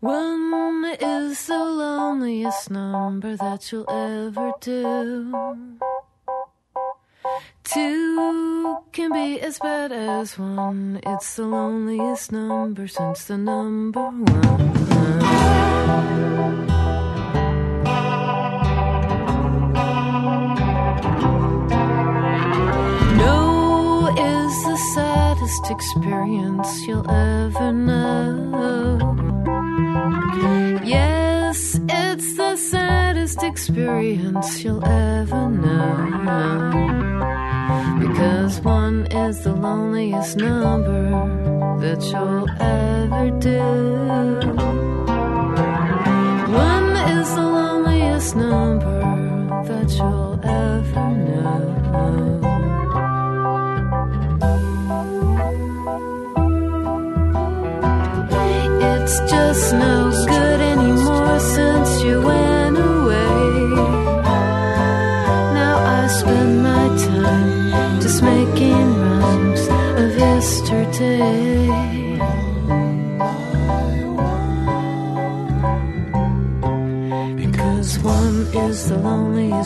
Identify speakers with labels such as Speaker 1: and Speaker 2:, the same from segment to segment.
Speaker 1: One is the loneliest number that you'll ever do. Two can be as bad as one. It's the loneliest number since the number one. Saddest experience you'll ever know. Yes, it's the saddest experience you'll ever know. Because one is the loneliest number that you'll ever do. One is the loneliest number that you'll ever know.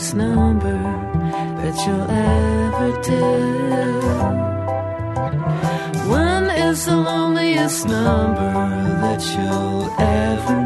Speaker 1: Loneliest number that you'll ever do. One is the loneliest number that you'll ever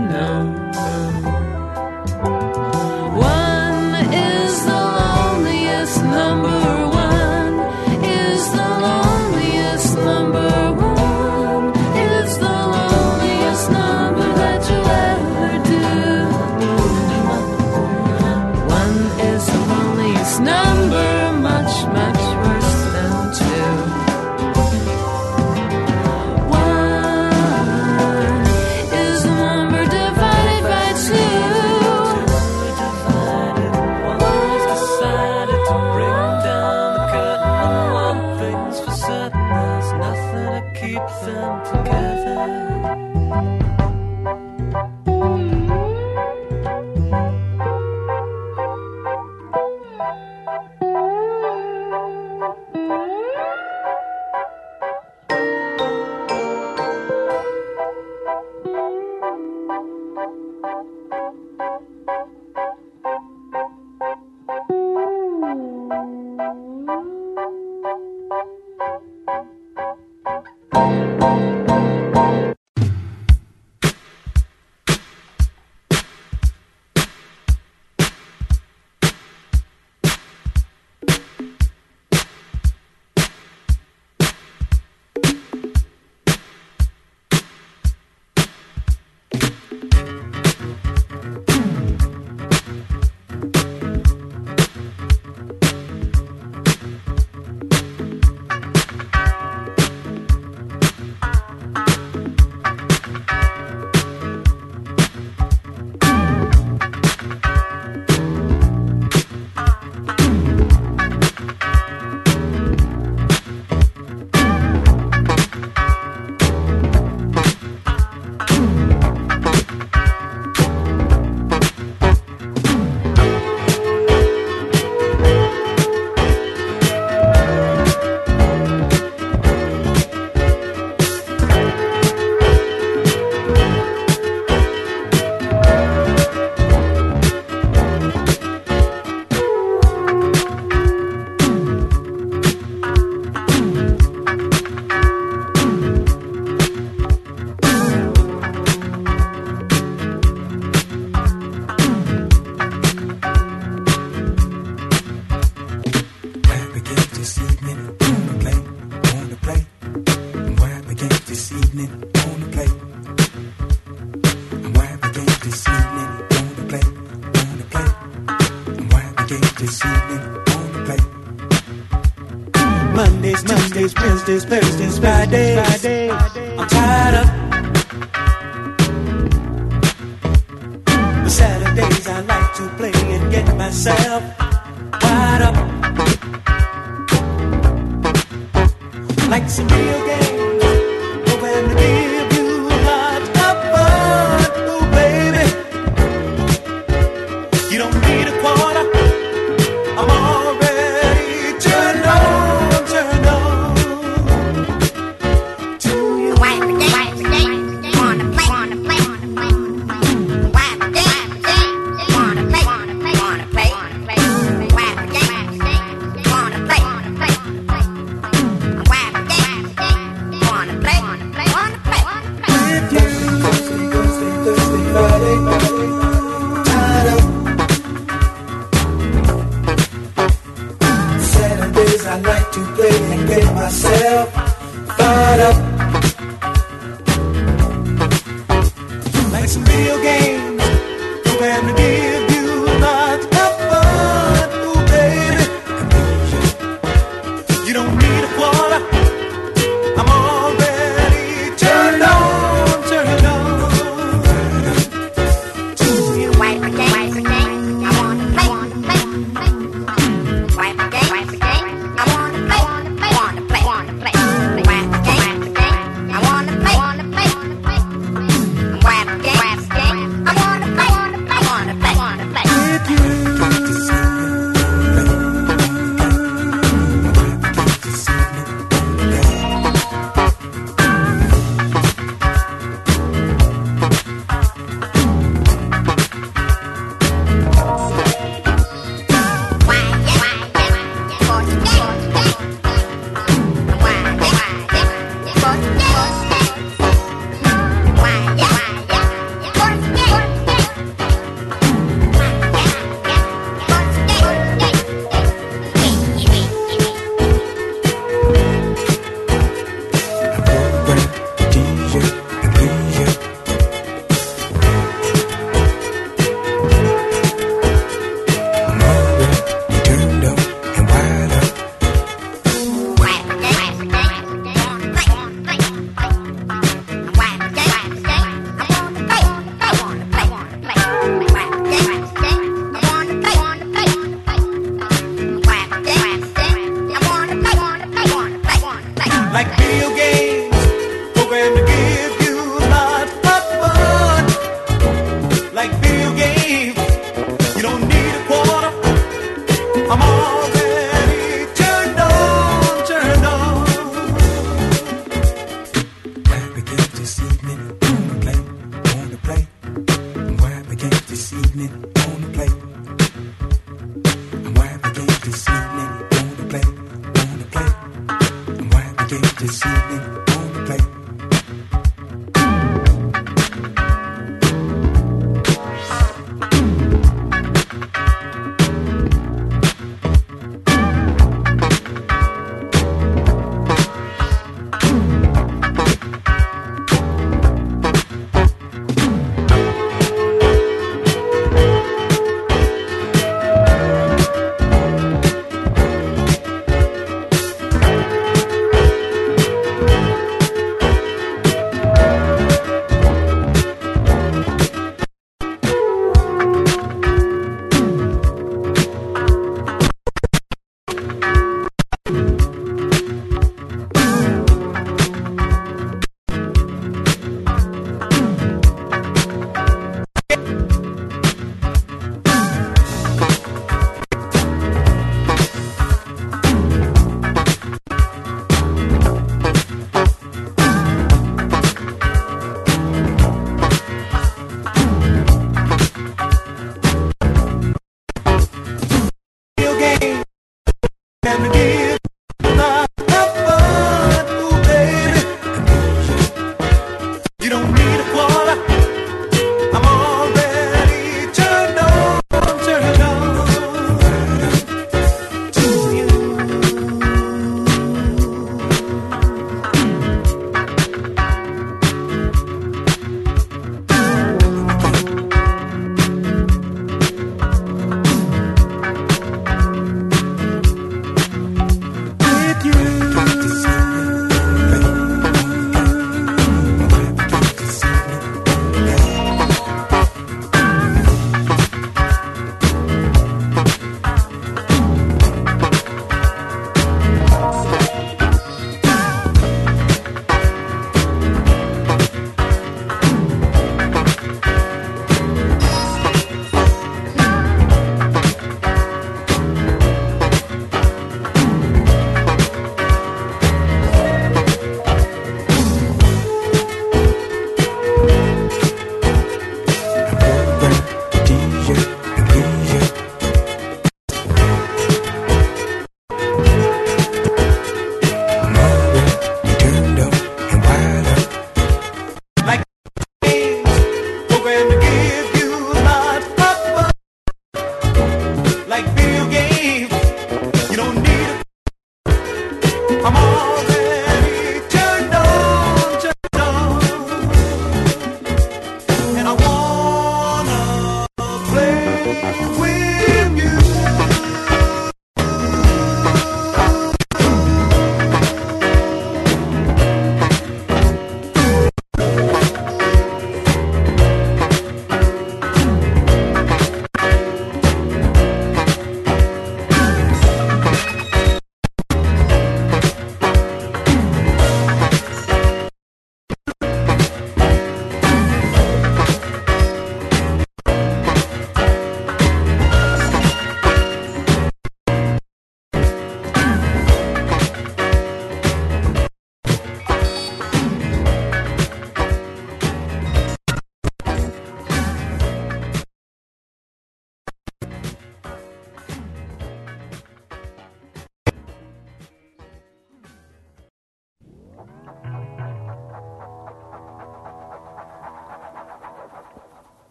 Speaker 2: this evening on the. Mondays, Tuesdays, Wednesdays, Thursdays, Fridays. Fridays. I'm tired of the Saturdays. I like to play and get myself tied up like some real games.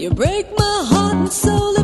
Speaker 2: You
Speaker 3: break my heart and soul.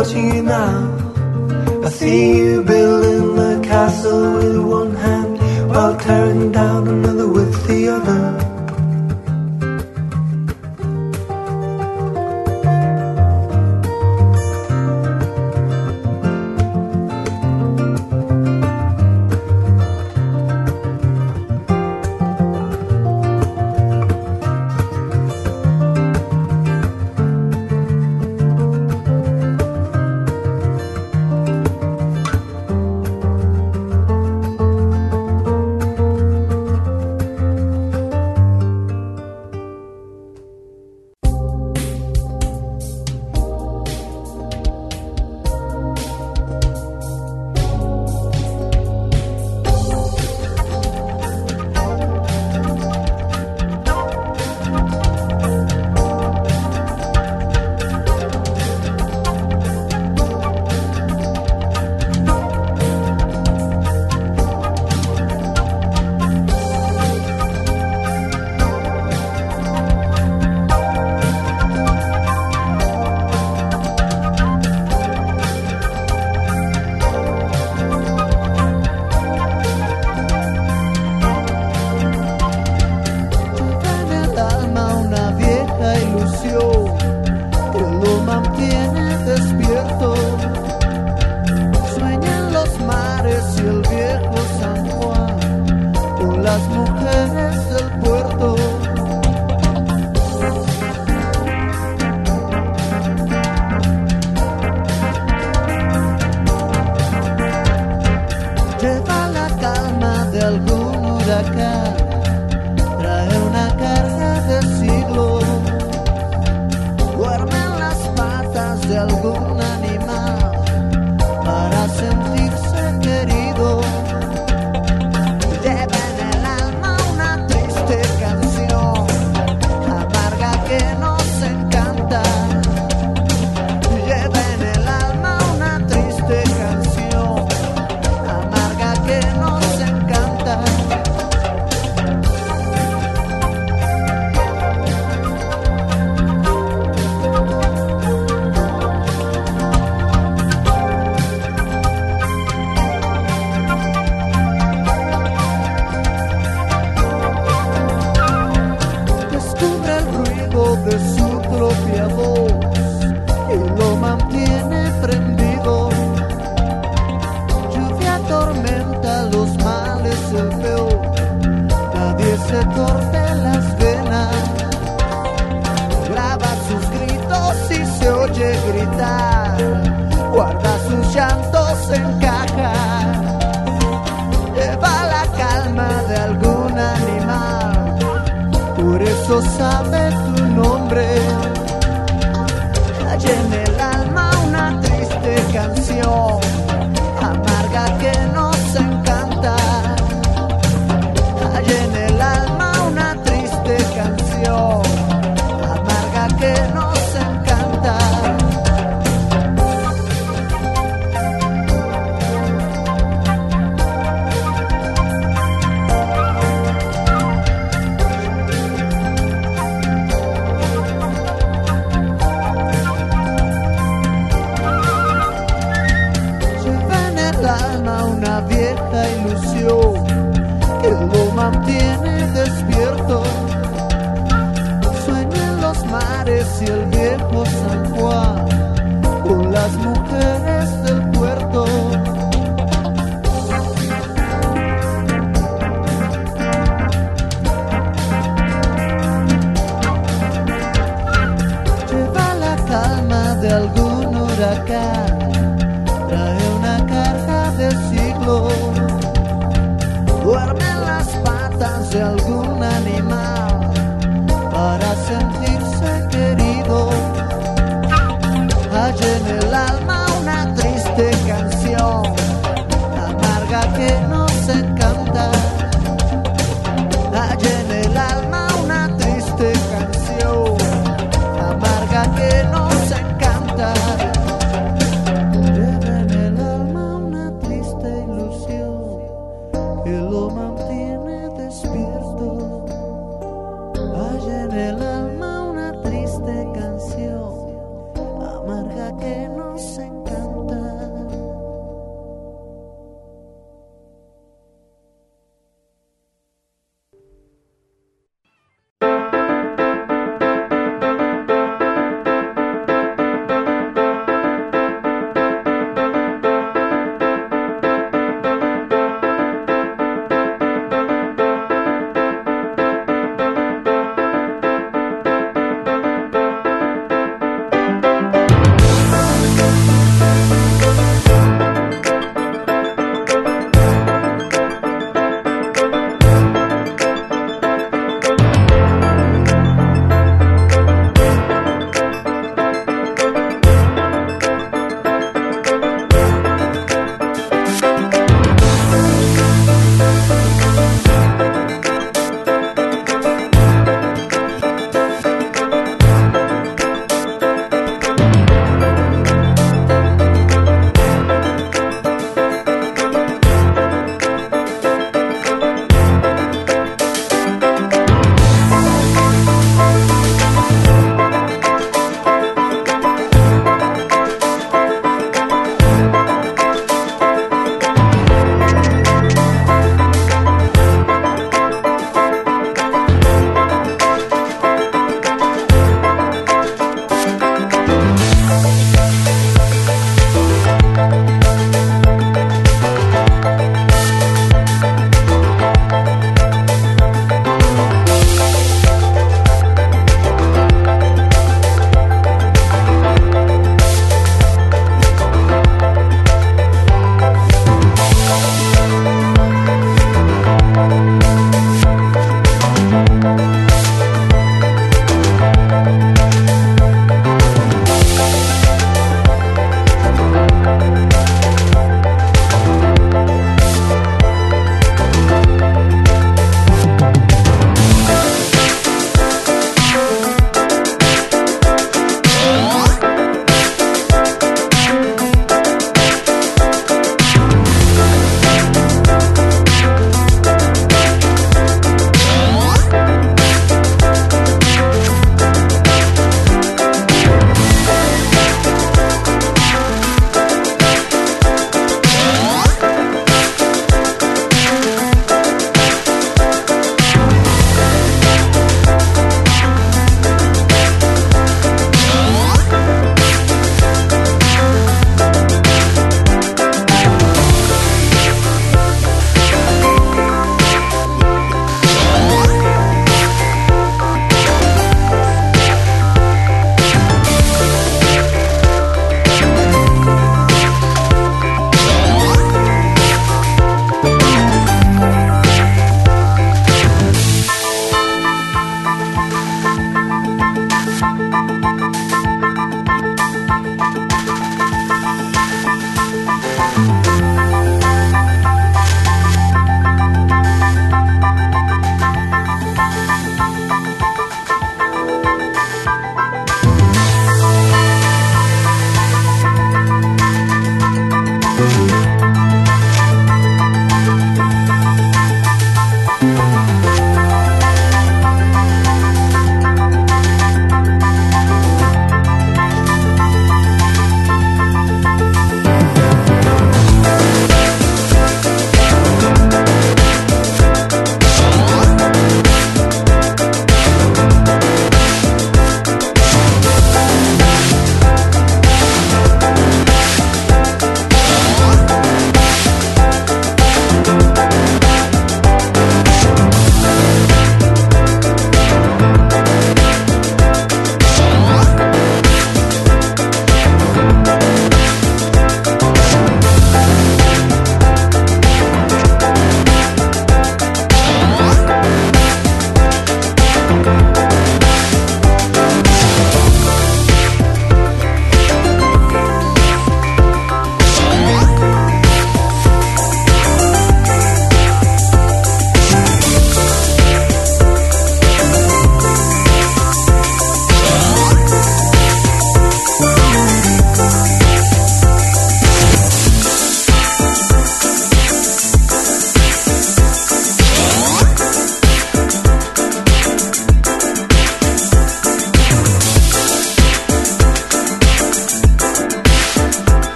Speaker 4: watching you now. I see you building the castle with one hand while tearing down another with the
Speaker 5: Yeah.